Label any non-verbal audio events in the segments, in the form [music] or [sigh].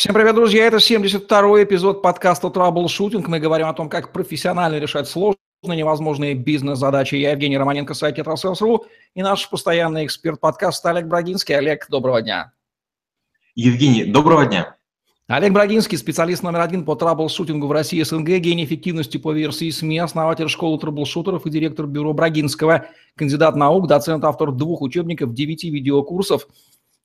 Всем привет, друзья! Это 72-й эпизод подкаста «Troubleshooting». Мы говорим о том, как профессионально решать сложные, невозможные бизнес-задачи. Я Евгений Романенко, сайт «Tetrasales.ru» и наш постоянный эксперт подкаста Олег Брагинский. Олег, доброго дня! Евгений, доброго дня! Олег Брагинский, специалист номер один по траблшутингу в России СНГ, гений эффективности по версии СМИ, основатель школы траблшутеров и директор бюро Брагинского, кандидат наук, доцент, автор двух учебников, девяти видеокурсов –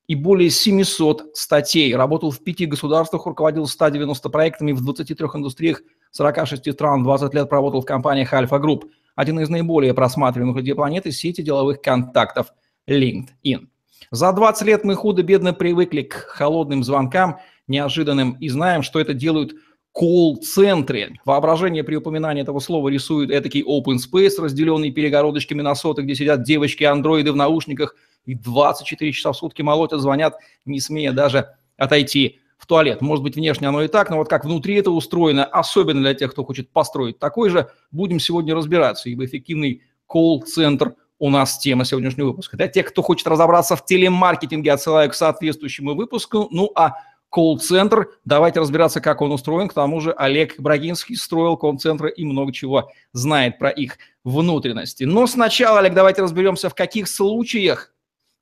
и более 700 статей. Работал в пяти государствах, руководил 190 проектами в 23 индустриях 46 стран, 20 лет проработал в компаниях Альфа Групп. Один из наиболее просматриваемых людей планеты – сети деловых контактов LinkedIn. За 20 лет мы худо-бедно привыкли к холодным звонкам, неожиданным, и знаем, что это делают колл-центры. Воображение при упоминании этого слова рисует этакий open space, разделенный перегородочками на соты, где сидят девочки-андроиды в наушниках – и 24 часа в сутки молотят, звонят, не смея даже отойти в туалет. Может быть, внешне оно и так, но вот как внутри это устроено, особенно для тех, кто хочет построить такой же, будем сегодня разбираться, ибо эффективный колл-центр у нас тема сегодняшнего выпуска. Для тех, кто хочет разобраться в телемаркетинге, отсылаю к соответствующему выпуску. Ну а колл-центр, давайте разбираться, как он устроен. К тому же Олег Брагинский строил колл-центры и много чего знает про их внутренности. Но сначала, Олег, давайте разберемся, в каких случаях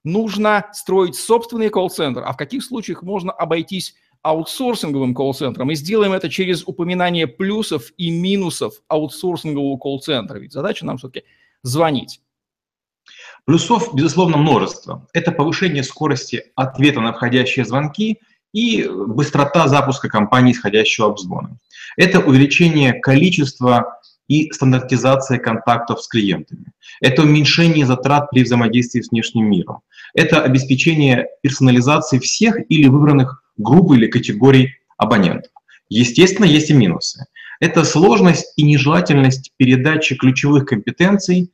нужно строить собственный колл-центр, а в каких случаях можно обойтись аутсорсинговым колл-центром. И сделаем это через упоминание плюсов и минусов аутсорсингового колл-центра. Ведь задача нам все-таки звонить. Плюсов, безусловно, множество. Это повышение скорости ответа на входящие звонки и быстрота запуска компании исходящего обзвона. Это увеличение количества и стандартизация контактов с клиентами. Это уменьшение затрат при взаимодействии с внешним миром. Это обеспечение персонализации всех или выбранных групп или категорий абонентов. Естественно, есть и минусы. Это сложность и нежелательность передачи ключевых компетенций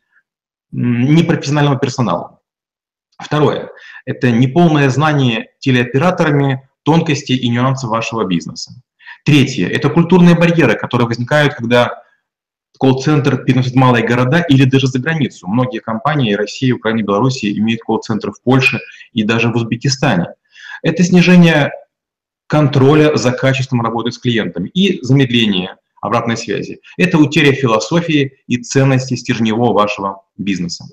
непрофессиональному персоналу. Второе – это неполное знание телеоператорами тонкостей и нюансов вашего бизнеса. Третье – это культурные барьеры, которые возникают, когда колл-центр переносит малые города или даже за границу. Многие компании России, Украины, Беларуси имеют колл-центры в Польше и даже в Узбекистане. Это снижение контроля за качеством работы с клиентами и замедление обратной связи. Это утеря философии и ценности стержневого вашего бизнеса.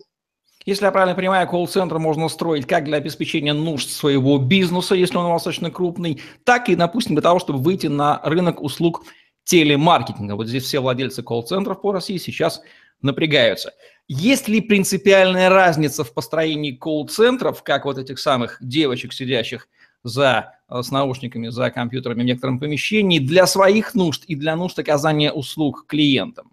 Если я правильно понимаю, колл-центр можно строить как для обеспечения нужд своего бизнеса, если он достаточно крупный, так и, допустим, для того, чтобы выйти на рынок услуг телемаркетинга. Вот здесь все владельцы колл-центров по России сейчас напрягаются. Есть ли принципиальная разница в построении колл-центров, как вот этих самых девочек, сидящих за, э, с наушниками за компьютерами в некотором помещении, для своих нужд и для нужд оказания услуг клиентам?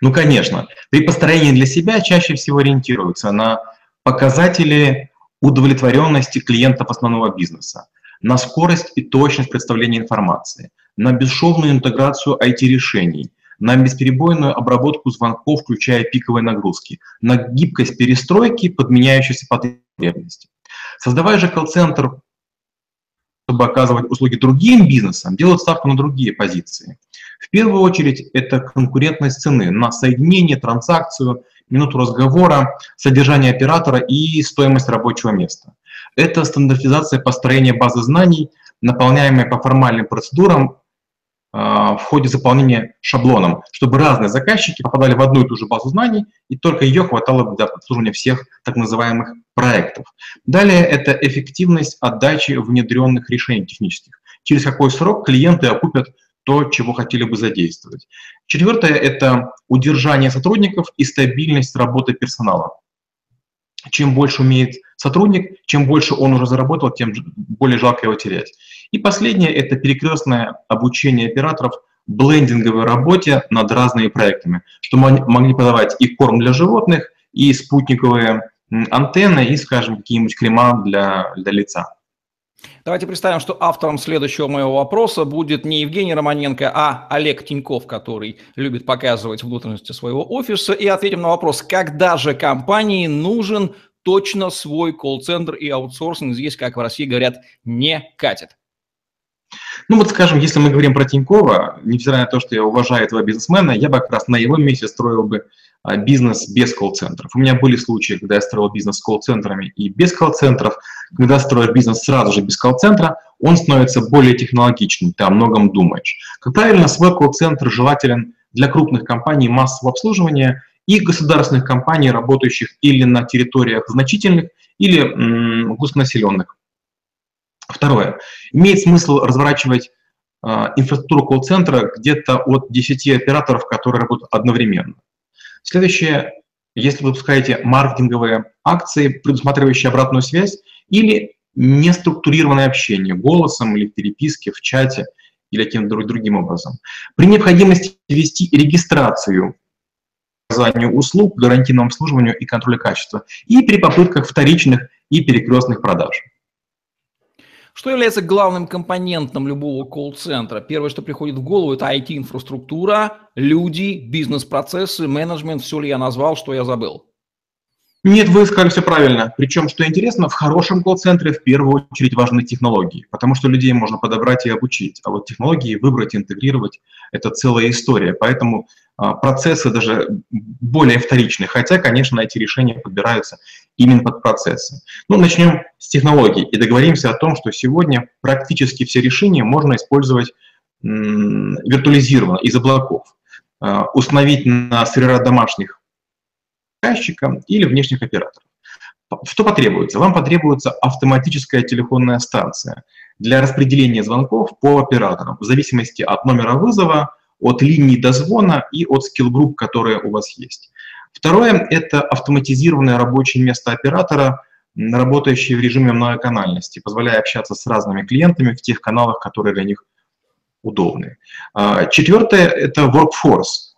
Ну, конечно. При построении для себя чаще всего ориентируются на показатели удовлетворенности клиентов основного бизнеса, на скорость и точность представления информации – на бесшовную интеграцию IT-решений, на бесперебойную обработку звонков, включая пиковые нагрузки, на гибкость перестройки под меняющиеся потребности. Создавая же колл-центр, чтобы оказывать услуги другим бизнесам, делают ставку на другие позиции. В первую очередь это конкурентность цены на соединение, транзакцию, минуту разговора, содержание оператора и стоимость рабочего места. Это стандартизация построения базы знаний, наполняемая по формальным процедурам в ходе заполнения шаблоном, чтобы разные заказчики попадали в одну и ту же базу знаний, и только ее хватало для обслуживания всех так называемых проектов. Далее это эффективность отдачи внедренных решений технических. Через какой срок клиенты окупят то, чего хотели бы задействовать. Четвертое – это удержание сотрудников и стабильность работы персонала. Чем больше умеет сотрудник, чем больше он уже заработал, тем более жалко его терять. И последнее – это перекрестное обучение операторов блендинговой работе над разными проектами, чтобы могли подавать и корм для животных, и спутниковые антенны, и, скажем, какие-нибудь крема для, для лица. Давайте представим, что автором следующего моего вопроса будет не Евгений Романенко, а Олег Тиньков, который любит показывать внутренности своего офиса. И ответим на вопрос, когда же компании нужен точно свой колл-центр и аутсорсинг здесь, как в России говорят, не катит. Ну вот, скажем, если мы говорим про Тинькова, невзирая на то, что я уважаю этого бизнесмена, я бы как раз на его месте строил бы бизнес без колл-центров. У меня были случаи, когда я строил бизнес с колл-центрами и без колл-центров. Когда строишь бизнес сразу же без колл-центра, он становится более технологичным, ты о многом думаешь. Как правильно, свой колл-центр желателен для крупных компаний массового обслуживания и государственных компаний, работающих или на территориях значительных, или густонаселенных. Второе. Имеет смысл разворачивать э, инфраструктуру колл-центра где-то от 10 операторов, которые работают одновременно. Следующее, если вы запускаете маркетинговые акции, предусматривающие обратную связь, или неструктурированное общение голосом или в переписке, в чате или каким-то другим образом. При необходимости ввести регистрацию оказанию услуг, гарантийному обслуживанию и контролю качества, и при попытках вторичных и перекрестных продаж. Что является главным компонентом любого колл-центра? Первое, что приходит в голову, это IT-инфраструктура, люди, бизнес-процессы, менеджмент. Все ли я назвал, что я забыл? Нет, вы сказали все правильно. Причем, что интересно, в хорошем колл-центре в первую очередь важны технологии, потому что людей можно подобрать и обучить, а вот технологии выбрать, интегрировать – это целая история. Поэтому а, процессы даже более вторичные, хотя, конечно, эти решения подбираются именно под процессы. Ну, начнем с технологий и договоримся о том, что сегодня практически все решения можно использовать виртуализированно из облаков, а, установить на сервера домашних заказчика или внешних операторов. Что потребуется? Вам потребуется автоматическая телефонная станция для распределения звонков по операторам в зависимости от номера вызова, от линии дозвона и от скилл-групп, которые у вас есть. Второе – это автоматизированное рабочее место оператора, работающее в режиме многоканальности, позволяя общаться с разными клиентами в тех каналах, которые для них удобны. А, четвертое – это workforce.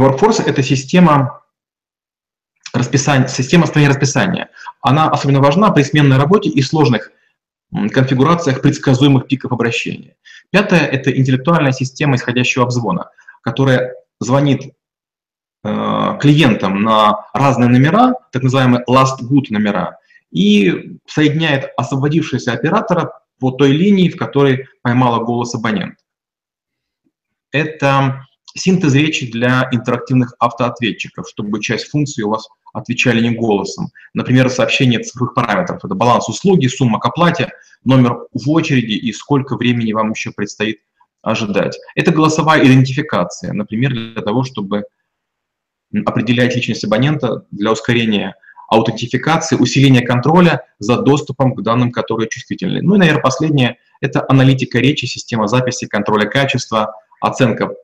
Workforce – это система расписания, система строения расписания. Она особенно важна при сменной работе и сложных конфигурациях предсказуемых пиков обращения. Пятое – это интеллектуальная система исходящего обзвона, которая звонит клиентам на разные номера, так называемые last good номера, и соединяет освободившегося оператора по той линии, в которой поймала голос абонент. Это синтез речи для интерактивных автоответчиков, чтобы часть функций у вас отвечали не голосом. Например, сообщение цифровых параметров. Это баланс услуги, сумма к оплате, номер в очереди и сколько времени вам еще предстоит ожидать. Это голосовая идентификация, например, для того, чтобы определять личность абонента для ускорения аутентификации, усиления контроля за доступом к данным, которые чувствительны. Ну и, наверное, последнее – это аналитика речи, система записи, контроля качества, оценка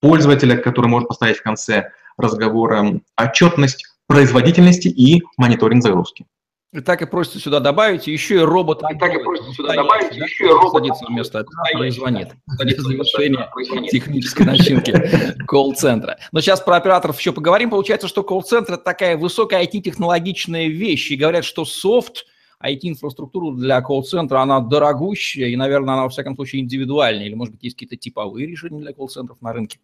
пользователя, который может поставить в конце разговора, отчетность производительности и мониторинг загрузки. И так и просится сюда добавить, еще и робот. И так и просится сюда добавить, да? еще и робот. Садится вместо оператора и звонит. Для завершения технической начинки колл-центра. Но сейчас про операторов еще поговорим. Получается, что колл-центр – это такая высокая IT-технологичная вещь. И говорят, что софт, IT-инфраструктура для колл-центра, она дорогущая, и, наверное, она, во всяком случае, индивидуальная. Или, может быть, есть какие-то типовые решения для колл-центров на рынке?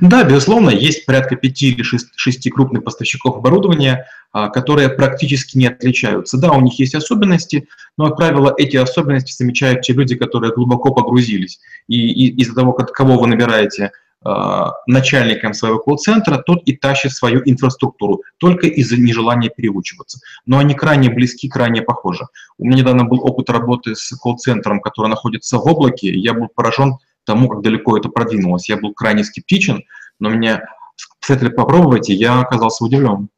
Да, безусловно, есть порядка пяти или шести крупных поставщиков оборудования, а, которые практически не отличаются. Да, у них есть особенности, но, как правило, эти особенности замечают те люди, которые глубоко погрузились. И, и из-за того, как, кого вы набираете а, начальником своего колл-центра, тот и тащит свою инфраструктуру, только из-за нежелания переучиваться. Но они крайне близки, крайне похожи. У меня недавно был опыт работы с колл-центром, который находится в облаке, я был поражен тому, как далеко это продвинулось. Я был крайне скептичен, но меня посоветовали попробовать, и я оказался удивлен.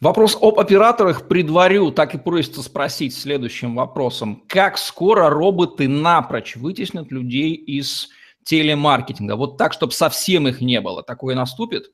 Вопрос об операторах предварю, так и просится спросить следующим вопросом. Как скоро роботы напрочь вытеснят людей из телемаркетинга? Вот так, чтобы совсем их не было. Такое наступит?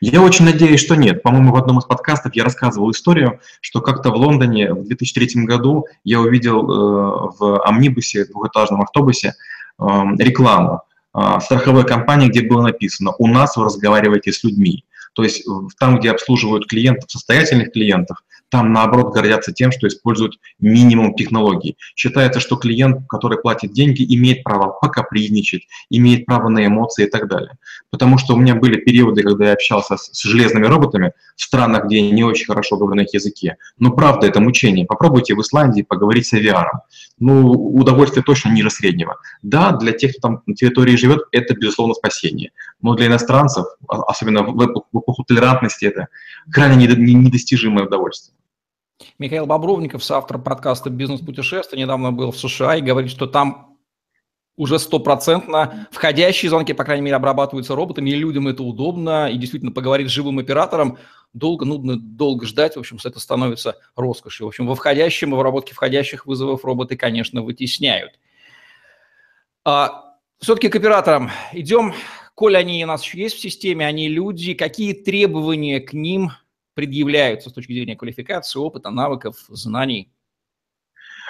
Я очень надеюсь, что нет. По-моему, в одном из подкастов я рассказывал историю, что как-то в Лондоне в 2003 году я увидел э, в амнибусе, двухэтажном автобусе, э, рекламу э, страховой компании, где было написано «У нас вы разговариваете с людьми». То есть там, где обслуживают клиентов, состоятельных клиентов, там, наоборот, гордятся тем, что используют минимум технологий. Считается, что клиент, который платит деньги, имеет право покапризничать, имеет право на эмоции и так далее. Потому что у меня были периоды, когда я общался с, с железными роботами в странах, где не очень хорошо говорю на их языке. Но правда, это мучение. Попробуйте в Исландии поговорить с авиаром. Ну, удовольствие точно ниже среднего. Да, для тех, кто там на территории живет, это, безусловно, спасение. Но для иностранцев, а, особенно в эпоху толерантности, это крайне недостижимое удовольствие. Михаил Бобровников, соавтор подкаста «Бизнес-путешествие», недавно был в США и говорит, что там уже стопроцентно входящие звонки, по крайней мере, обрабатываются роботами, и людям это удобно, и действительно поговорить с живым оператором долго, нудно, долго ждать, в общем, это становится роскошью. В общем, во входящем, в обработке входящих вызовов роботы, конечно, вытесняют. А, все-таки к операторам идем. Коль они у нас еще есть в системе, они люди, какие требования к ним предъявляются с точки зрения квалификации, опыта, навыков, знаний?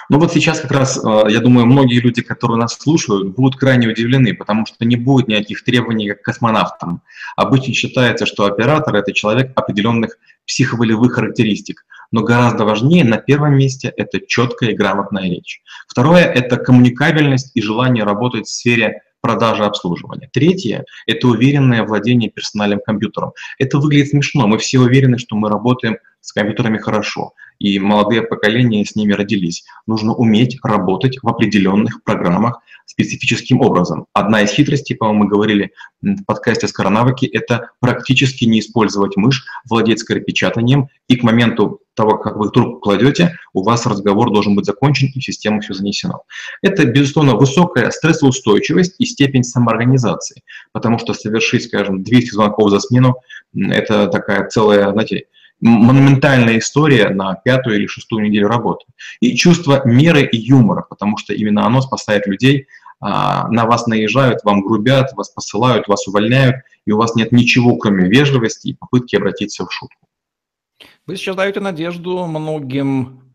Ну вот сейчас как раз, э, я думаю, многие люди, которые нас слушают, будут крайне удивлены, потому что не будет никаких требований к космонавтам. Обычно считается, что оператор – это человек определенных психоволевых характеристик. Но гораздо важнее, на первом месте, это четкая и грамотная речь. Второе – это коммуникабельность и желание работать в сфере продажи обслуживания. Третье – это уверенное владение персональным компьютером. Это выглядит смешно. Мы все уверены, что мы работаем с компьютерами хорошо и молодые поколения с ними родились. Нужно уметь работать в определенных программах специфическим образом. Одна из хитростей, по-моему, мы говорили в подкасте «Скоронавыки», это практически не использовать мышь, владеть скоропечатанием, и к моменту того, как вы трубку кладете, у вас разговор должен быть закончен, и в систему все занесено. Это, безусловно, высокая стрессоустойчивость и степень самоорганизации, потому что совершить, скажем, 200 звонков за смену – это такая целая, знаете, монументальная история на пятую или шестую неделю работы. И чувство меры и юмора, потому что именно оно спасает людей, а, на вас наезжают, вам грубят, вас посылают, вас увольняют, и у вас нет ничего, кроме вежливости и попытки обратиться в шутку. Вы сейчас даете надежду многим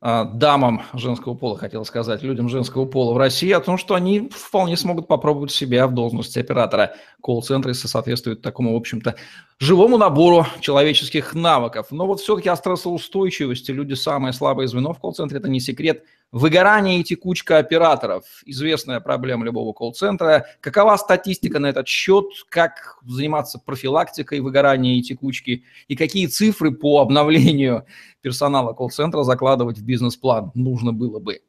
а, дамам женского пола, хотел сказать, людям женского пола в России о том, что они вполне смогут попробовать себя в должности оператора колл-центра, если соответствует такому, в общем-то, живому набору человеческих навыков. Но вот все-таки о стрессоустойчивости люди самое слабое звено в колл-центре, это не секрет. Выгорание и текучка операторов – известная проблема любого колл-центра. Какова статистика на этот счет? Как заниматься профилактикой выгорания и текучки? И какие цифры по обновлению персонала колл-центра закладывать в бизнес-план нужно было бы?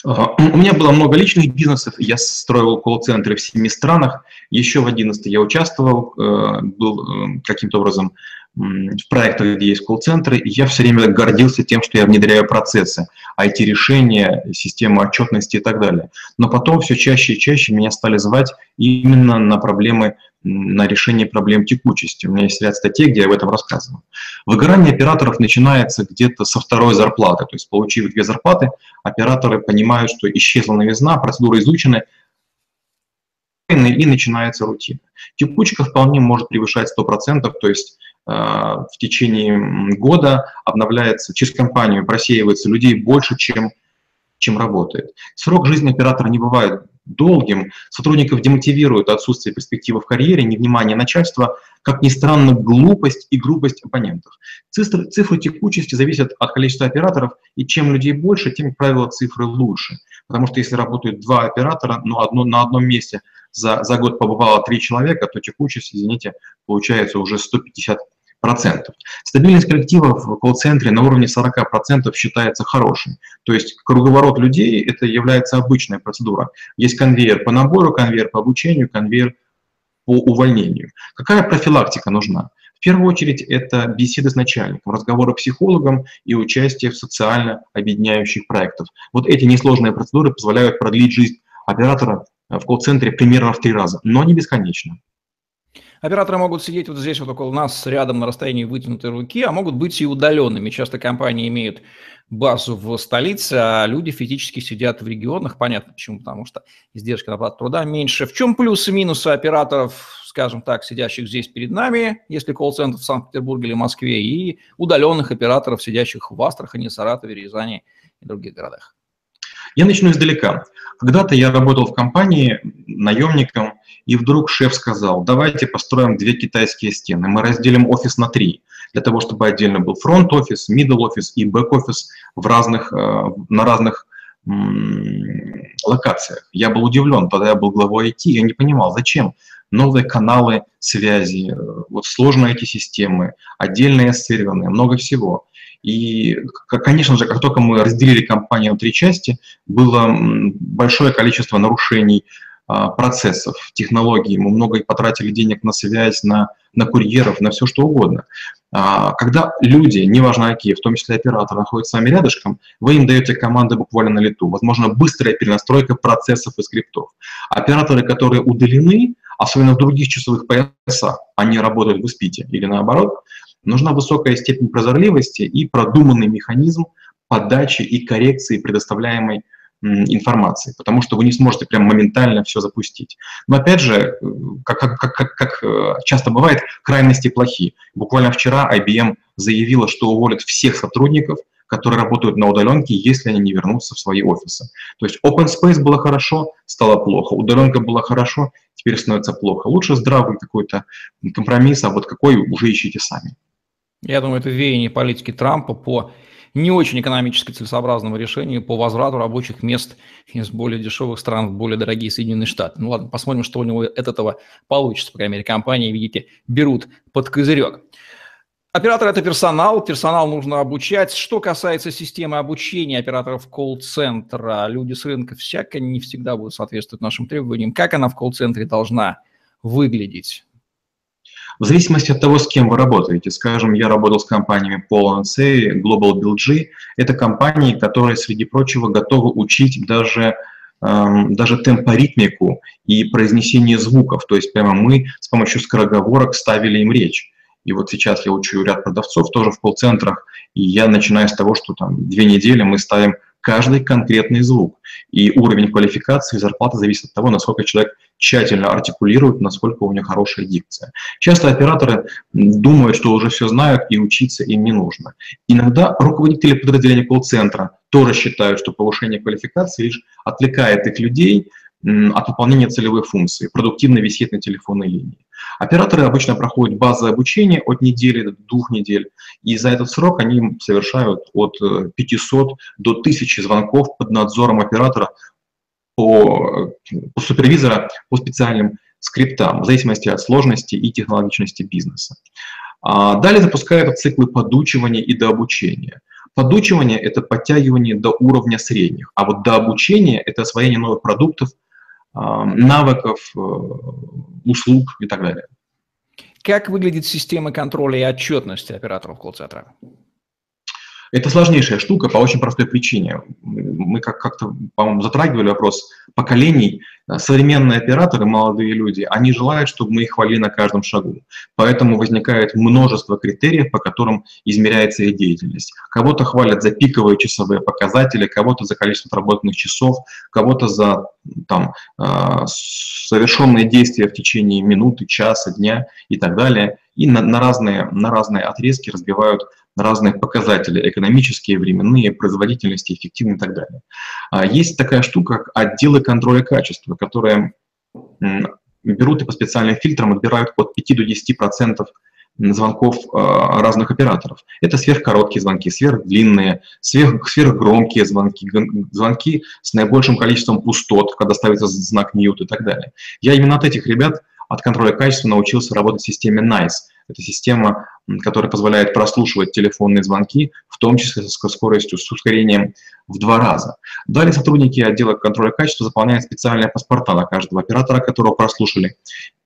[clears throat] У меня было много личных бизнесов, я строил колл-центры в семи странах, еще в 11 я участвовал, э, был э, каким-то образом в проектах, где есть колл-центры, и я все время гордился тем, что я внедряю процессы, IT-решения, систему отчетности и так далее. Но потом все чаще и чаще меня стали звать именно на проблемы, на решение проблем текучести. У меня есть ряд статей, где я об этом рассказываю. Выгорание операторов начинается где-то со второй зарплаты. То есть, получив две зарплаты, операторы понимают, что исчезла новизна, процедуры изучены, и начинается рутина. Текучка вполне может превышать 100%, то есть а, в течение года обновляется, через компанию просеивается людей больше, чем, чем работает. Срок жизни оператора не бывает долгим, сотрудников демотивирует отсутствие перспективы в карьере, невнимание начальства, как ни странно, глупость и грубость оппонентов. Цифры, цифры текучести зависят от количества операторов, и чем людей больше, тем, как правило, цифры лучше. Потому что если работают два оператора, но одно, на одном месте за, за год побывало три человека, то текучесть, извините, получается уже 150 процентов. Стабильность коллектива в колл-центре на уровне 40% считается хорошим. То есть круговорот людей – это является обычная процедура. Есть конвейер по набору, конвейер по обучению, конвейер по увольнению. Какая профилактика нужна? В первую очередь это беседы с начальником, разговоры с психологом и участие в социально объединяющих проектах. Вот эти несложные процедуры позволяют продлить жизнь оператора в колл-центре примерно в три раза, но не бесконечно. Операторы могут сидеть вот здесь вот около нас, рядом на расстоянии вытянутой руки, а могут быть и удаленными. Часто компании имеют базу в столице, а люди физически сидят в регионах. Понятно почему, потому что издержки на оплату труда меньше. В чем плюсы и минусы операторов, скажем так, сидящих здесь перед нами, если колл-центр в Санкт-Петербурге или Москве, и удаленных операторов, сидящих в Астрахани, Саратове, Рязани и других городах? Я начну издалека. Когда-то я работал в компании наемником, и вдруг шеф сказал, давайте построим две китайские стены. Мы разделим офис на три, для того, чтобы отдельно был фронт-офис, middle-офис и бэк-офис в разных, э, на разных локациях. Я был удивлен, тогда я был главой IT, я не понимал, зачем новые каналы связи, э, вот сложные эти системы, отдельные серверные, много всего. И, конечно же, как только мы разделили компанию на три части, было большое количество нарушений а, процессов, технологий. Мы много потратили денег на связь, на, на курьеров, на все что угодно. А, когда люди, неважно какие, в том числе операторы, находятся с вами рядышком, вы им даете команды буквально на лету. Возможно, быстрая перенастройка процессов и скриптов. Операторы, которые удалены, особенно в других часовых поясах, они работают в испите или наоборот, нужна высокая степень прозорливости и продуманный механизм подачи и коррекции предоставляемой информации, потому что вы не сможете прям моментально все запустить. Но опять же, как, как, как, как э, часто бывает, крайности плохи. Буквально вчера IBM заявила, что уволит всех сотрудников, которые работают на удаленке, если они не вернутся в свои офисы. То есть open space было хорошо, стало плохо, удаленка была хорошо, теперь становится плохо. Лучше здравый какой-то компромисс, а вот какой уже ищите сами. Я думаю, это веяние политики Трампа по не очень экономически целесообразному решению по возврату рабочих мест из более дешевых стран в более дорогие Соединенные Штаты. Ну ладно, посмотрим, что у него от этого получится. По крайней мере, компании, видите, берут под козырек. Оператор – это персонал, персонал нужно обучать. Что касается системы обучения операторов колл-центра, люди с рынка всяко не всегда будут соответствовать нашим требованиям. Как она в колл-центре должна выглядеть? В зависимости от того, с кем вы работаете, скажем, я работал с компаниями Paul C, Global BLG, это компании, которые, среди прочего, готовы учить даже эм, даже темпоритмику и произнесение звуков. То есть прямо мы с помощью скороговорок ставили им речь. И вот сейчас я учу ряд продавцов тоже в колл-центрах, и я начинаю с того, что там две недели мы ставим каждый конкретный звук. И уровень квалификации и зарплаты зависит от того, насколько человек тщательно артикулирует, насколько у него хорошая дикция. Часто операторы думают, что уже все знают и учиться им не нужно. Иногда руководители подразделения колл-центра тоже считают, что повышение квалификации лишь отвлекает их людей от выполнения целевой функции, продуктивно висеть на телефонной линии. Операторы обычно проходят базовое обучение от недели до двух недель, и за этот срок они совершают от 500 э, до 1000 звонков под надзором оператора по, по супервизора по специальным скриптам, в зависимости от сложности и технологичности бизнеса. А далее запускают циклы подучивания и дообучения. Подучивание – это подтягивание до уровня средних, а вот дообучение – это освоение новых продуктов, навыков, э, услуг и так далее. Как выглядит система контроля и отчетности операторов колл-центра? Это сложнейшая штука по очень простой причине. Мы как- как-то, по-моему, затрагивали вопрос поколений. Современные операторы, молодые люди, они желают, чтобы мы их хвалили на каждом шагу. Поэтому возникает множество критериев, по которым измеряется их деятельность. Кого-то хвалят за пиковые часовые показатели, кого-то за количество отработанных часов, кого-то за там, а, совершенные действия в течение минуты, часа, дня и так далее. И на, на, разные, на разные отрезки разбивают разные показатели, экономические, временные, производительности, эффективность и так далее. А есть такая штука, как отделы контроля качества, которые берут и по специальным фильтрам отбирают от 5 до 10 процентов звонков э, разных операторов. Это сверхкороткие звонки, сверхдлинные, сверх, сверхгромкие звонки, звонки с наибольшим количеством пустот, когда ставится знак mute и так далее. Я именно от этих ребят от контроля качества научился работать в системе NICE. Это система, которая позволяет прослушивать телефонные звонки, в том числе со скоростью, с ускорением в два раза. Далее сотрудники отдела контроля качества заполняют специальные паспорта на каждого оператора, которого прослушали.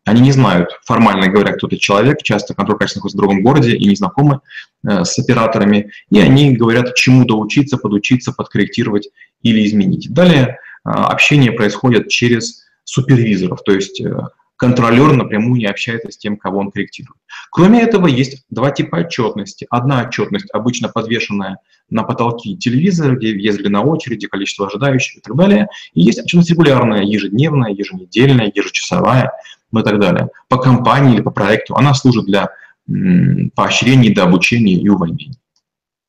Они не знают, формально говоря, кто это человек, часто контроль качества находится в другом городе и не знакомы э, с операторами, и они говорят, чему-то учиться, подучиться, подкорректировать или изменить. Далее э, общение происходит через супервизоров, то есть э, контролер напрямую не общается с тем, кого он корректирует. Кроме этого, есть два типа отчетности. Одна отчетность, обычно подвешенная на потолке телевизора, где есть длина очереди, количество ожидающих и так далее. И есть отчетность регулярная, ежедневная, еженедельная, ежечасовая ну и так далее. По компании или по проекту она служит для поощрения, до обучения и увольнения.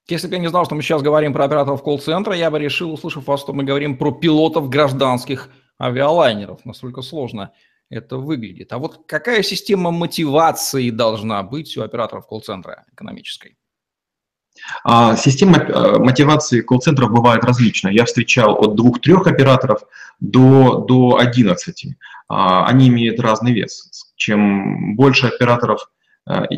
Если бы я не знал, что мы сейчас говорим про операторов колл-центра, я бы решил, услышав вас, что мы говорим про пилотов гражданских авиалайнеров. Настолько сложно это выглядит. А вот какая система мотивации должна быть у операторов колл-центра экономической? А, система э, мотивации колл-центров бывает различная. Я встречал от двух-трех операторов до, до 11. А, они имеют разный вес. Чем больше операторов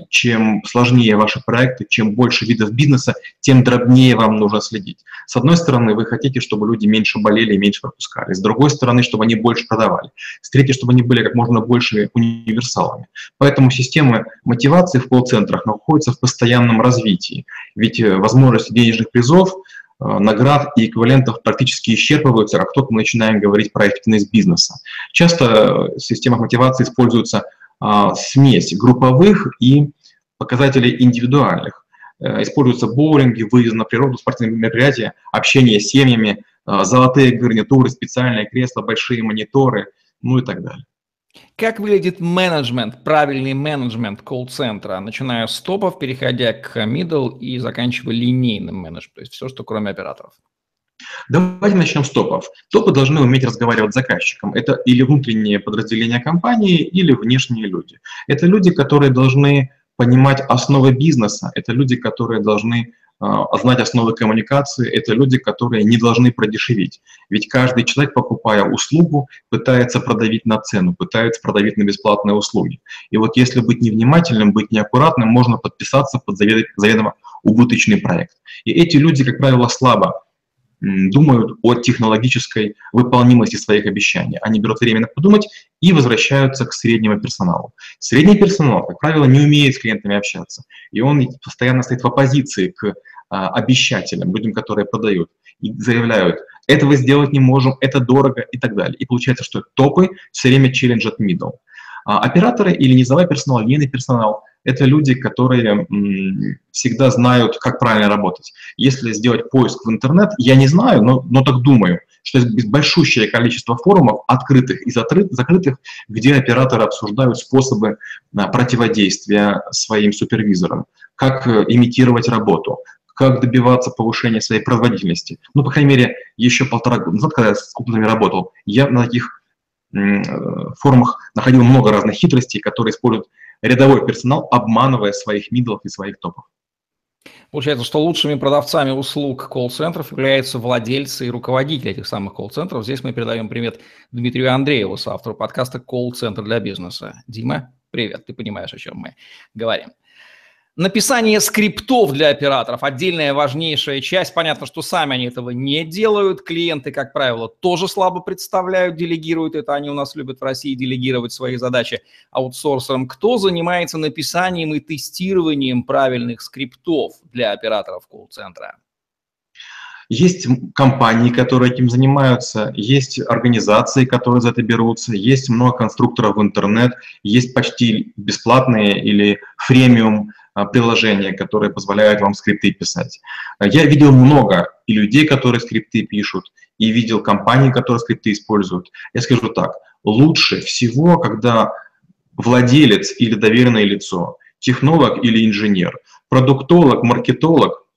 чем сложнее ваши проекты, чем больше видов бизнеса, тем дробнее вам нужно следить. С одной стороны, вы хотите, чтобы люди меньше болели и меньше пропускали. С другой стороны, чтобы они больше продавали. С третьей, чтобы они были как можно больше универсалами. Поэтому системы мотивации в колл-центрах находятся в постоянном развитии. Ведь э, возможности денежных призов э, наград и эквивалентов практически исчерпываются, как только мы начинаем говорить про эффективность бизнеса. Часто в системах мотивации используются а, смесь групповых и показателей индивидуальных. Э, используются боулинги, выезд на природу, спортивные мероприятия, общение с семьями, а, золотые гарнитуры, специальные кресла, большие мониторы, ну и так далее. Как выглядит менеджмент, правильный менеджмент колл-центра, начиная с топов, переходя к middle и заканчивая линейным менеджментом, то есть все, что кроме операторов? Давайте начнем с топов. Топы должны уметь разговаривать с заказчиком. Это или внутренние подразделения компании, или внешние люди. Это люди, которые должны понимать основы бизнеса, это люди, которые должны э, знать основы коммуникации, это люди, которые не должны продешевить. Ведь каждый человек, покупая услугу, пытается продавить на цену, пытается продавить на бесплатные услуги. И вот если быть невнимательным, быть неаккуратным, можно подписаться под заведомо убыточный проект. И эти люди, как правило, слабо думают о технологической выполнимости своих обещаний. Они берут время на подумать и возвращаются к среднему персоналу. Средний персонал, как правило, не умеет с клиентами общаться, и он постоянно стоит в оппозиции к а, обещателям, людям, которые продают, и заявляют, этого сделать не можем, это дорого и так далее. И получается, что топы все время челленджат middle. А операторы или низовой персонал, линейный персонал – это люди, которые всегда знают, как правильно работать. Если сделать поиск в интернет, я не знаю, но, но так думаю, что есть большущее количество форумов, открытых и закрытых, где операторы обсуждают способы а, противодействия своим супервизорам, как э, имитировать работу, как добиваться повышения своей производительности. Ну, по крайней мере, еще полтора года назад, когда я с крупными работал, я на таких форумах находил много разных хитростей, которые используют рядовой персонал, обманывая своих мидлов и своих топов. Получается, что лучшими продавцами услуг колл-центров являются владельцы и руководители этих самых колл-центров. Здесь мы передаем привет Дмитрию Андрееву, соавтору подкаста «Колл-центр для бизнеса». Дима, привет, ты понимаешь, о чем мы говорим. Написание скриптов для операторов – отдельная важнейшая часть. Понятно, что сами они этого не делают. Клиенты, как правило, тоже слабо представляют, делегируют это. Они у нас любят в России делегировать свои задачи аутсорсерам. Кто занимается написанием и тестированием правильных скриптов для операторов колл-центра? Есть компании, которые этим занимаются, есть организации, которые за это берутся, есть много конструкторов в интернет, есть почти бесплатные или фремиум приложения, которые позволяют вам скрипты писать. Я видел много и людей, которые скрипты пишут, и видел компании, которые скрипты используют. Я скажу так, лучше всего, когда владелец или доверенное лицо, технолог или инженер, продуктолог, маркетолог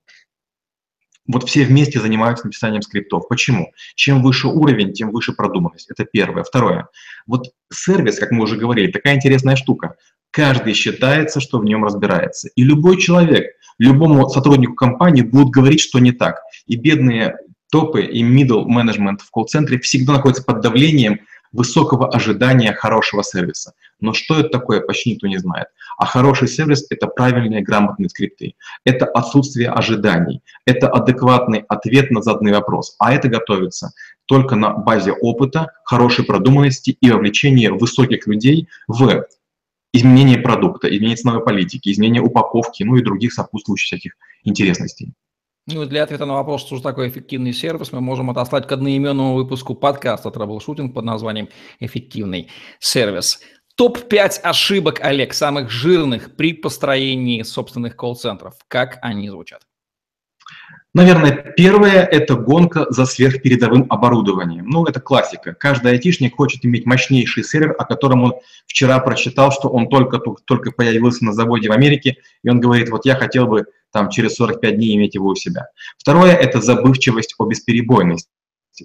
вот все вместе занимаются написанием скриптов. Почему? Чем выше уровень, тем выше продуманность. Это первое. Второе. Вот сервис, как мы уже говорили, такая интересная штука. Каждый считается, что в нем разбирается. И любой человек, любому сотруднику компании будут говорить, что не так. И бедные топы и middle менеджмент в колл-центре всегда находятся под давлением высокого ожидания хорошего сервиса. Но что это такое, почти никто не знает. А хороший сервис — это правильные грамотные скрипты. Это отсутствие ожиданий. Это адекватный ответ на заданный вопрос. А это готовится только на базе опыта, хорошей продуманности и вовлечения высоких людей в изменение продукта, изменение ценовой политики, изменение упаковки, ну и других сопутствующих всяких интересностей. Ну, для ответа на вопрос, что же такое эффективный сервис, мы можем отослать к одноименному выпуску подкаста «Траблшутинг» под названием «Эффективный сервис». Топ-5 ошибок, Олег, самых жирных при построении собственных колл-центров. Как они звучат? Наверное, первое – это гонка за сверхпередовым оборудованием. Ну, это классика. Каждый айтишник хочет иметь мощнейший сервер, о котором он вчера прочитал, что он только, только появился на заводе в Америке, и он говорит, вот я хотел бы там через 45 дней иметь его у себя. Второе – это забывчивость о бесперебойности.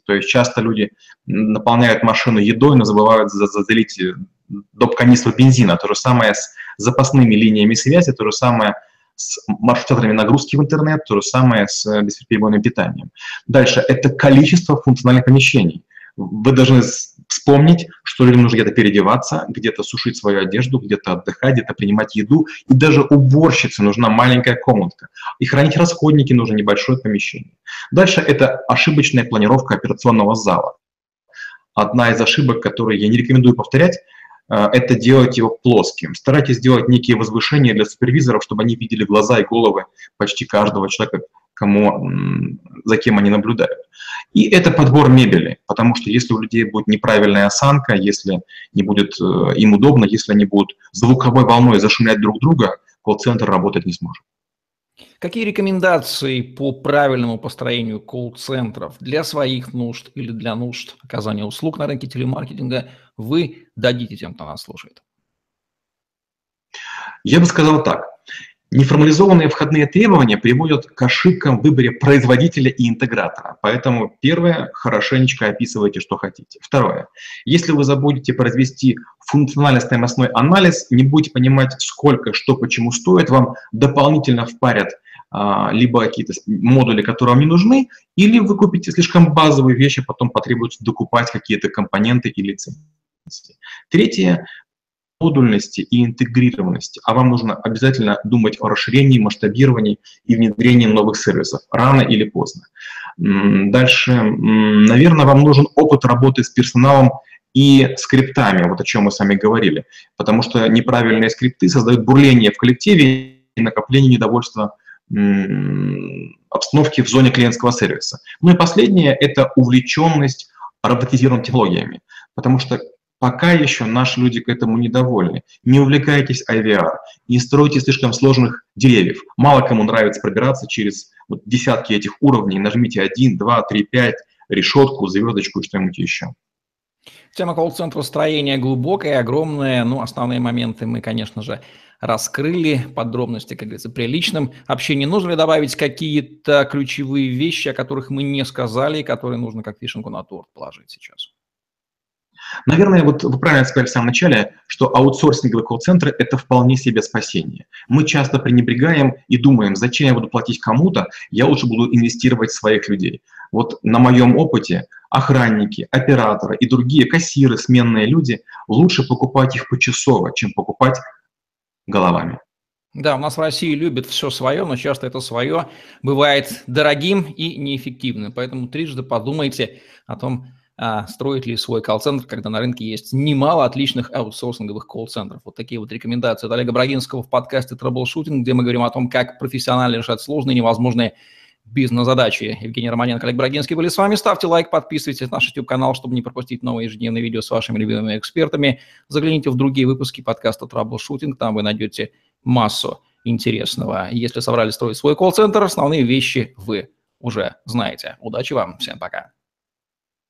То есть часто люди наполняют машину едой, но забывают залить доп. канистру бензина. То же самое с запасными линиями связи, то же самое – с маршрутаторами нагрузки в интернет, то же самое с э, бесперебойным питанием. Дальше, это количество функциональных помещений. Вы должны вспомнить, что людям нужно где-то переодеваться, где-то сушить свою одежду, где-то отдыхать, где-то принимать еду. И даже уборщице нужна маленькая комнатка. И хранить расходники нужно небольшое помещение. Дальше это ошибочная планировка операционного зала. Одна из ошибок, которые я не рекомендую повторять, это делать его плоским. Старайтесь сделать некие возвышения для супервизоров, чтобы они видели глаза и головы почти каждого человека, кому, за кем они наблюдают. И это подбор мебели, потому что если у людей будет неправильная осанка, если не будет э, им удобно, если они будут звуковой волной зашумлять друг друга, колл-центр работать не сможет. Какие рекомендации по правильному построению колл-центров для своих нужд или для нужд оказания услуг на рынке телемаркетинга вы дадите тем, кто нас слушает? Я бы сказал так. Неформализованные входные требования приводят к ошибкам в выборе производителя и интегратора. Поэтому первое, хорошенечко описывайте, что хотите. Второе, если вы забудете произвести функционально-стоимостной анализ, не будете понимать, сколько, что, почему стоит, вам дополнительно впарят а, либо какие-то модули, которые вам не нужны, или вы купите слишком базовые вещи, потом потребуется докупать какие-то компоненты и лицензии. Третье, модульности и интегрированности, а вам нужно обязательно думать о расширении, масштабировании и внедрении новых сервисов, рано или поздно. Дальше, наверное, вам нужен опыт работы с персоналом и скриптами, вот о чем мы с вами говорили, потому что неправильные скрипты создают бурление в коллективе и накопление недовольства обстановки в зоне клиентского сервиса. Ну и последнее – это увлеченность роботизированными технологиями, потому что Пока еще наши люди к этому недовольны. Не увлекайтесь IVR, не стройте слишком сложных деревьев. Мало кому нравится пробираться через вот десятки этих уровней. Нажмите 1, 2, 3, 5, решетку, звездочку и что-нибудь еще. Тема колл-центра строения глубокая, огромная. Ну, основные моменты мы, конечно же, раскрыли. Подробности, как говорится, при личном общении. Нужно ли добавить какие-то ключевые вещи, о которых мы не сказали, и которые нужно как вишенку на торт положить сейчас? Наверное, вот вы правильно сказали в самом начале, что аутсорсинговые колл-центры – это вполне себе спасение. Мы часто пренебрегаем и думаем, зачем я буду платить кому-то, я лучше буду инвестировать в своих людей. Вот на моем опыте охранники, операторы и другие кассиры, сменные люди, лучше покупать их почасово, чем покупать головами. Да, у нас в России любят все свое, но часто это свое бывает дорогим и неэффективным. Поэтому трижды подумайте о том, а, строить ли свой колл-центр, когда на рынке есть немало отличных аутсорсинговых колл-центров. Вот такие вот рекомендации от Олега Брагинского в подкасте «Troubleshooting», где мы говорим о том, как профессионально решать сложные невозможные бизнес-задачи. Евгений Романенко, Олег Брагинский были с вами. Ставьте лайк, подписывайтесь на наш YouTube-канал, чтобы не пропустить новые ежедневные видео с вашими любимыми экспертами. Загляните в другие выпуски подкаста «Troubleshooting», там вы найдете массу интересного. Если собрались строить свой колл-центр, основные вещи вы уже знаете. Удачи вам, всем пока.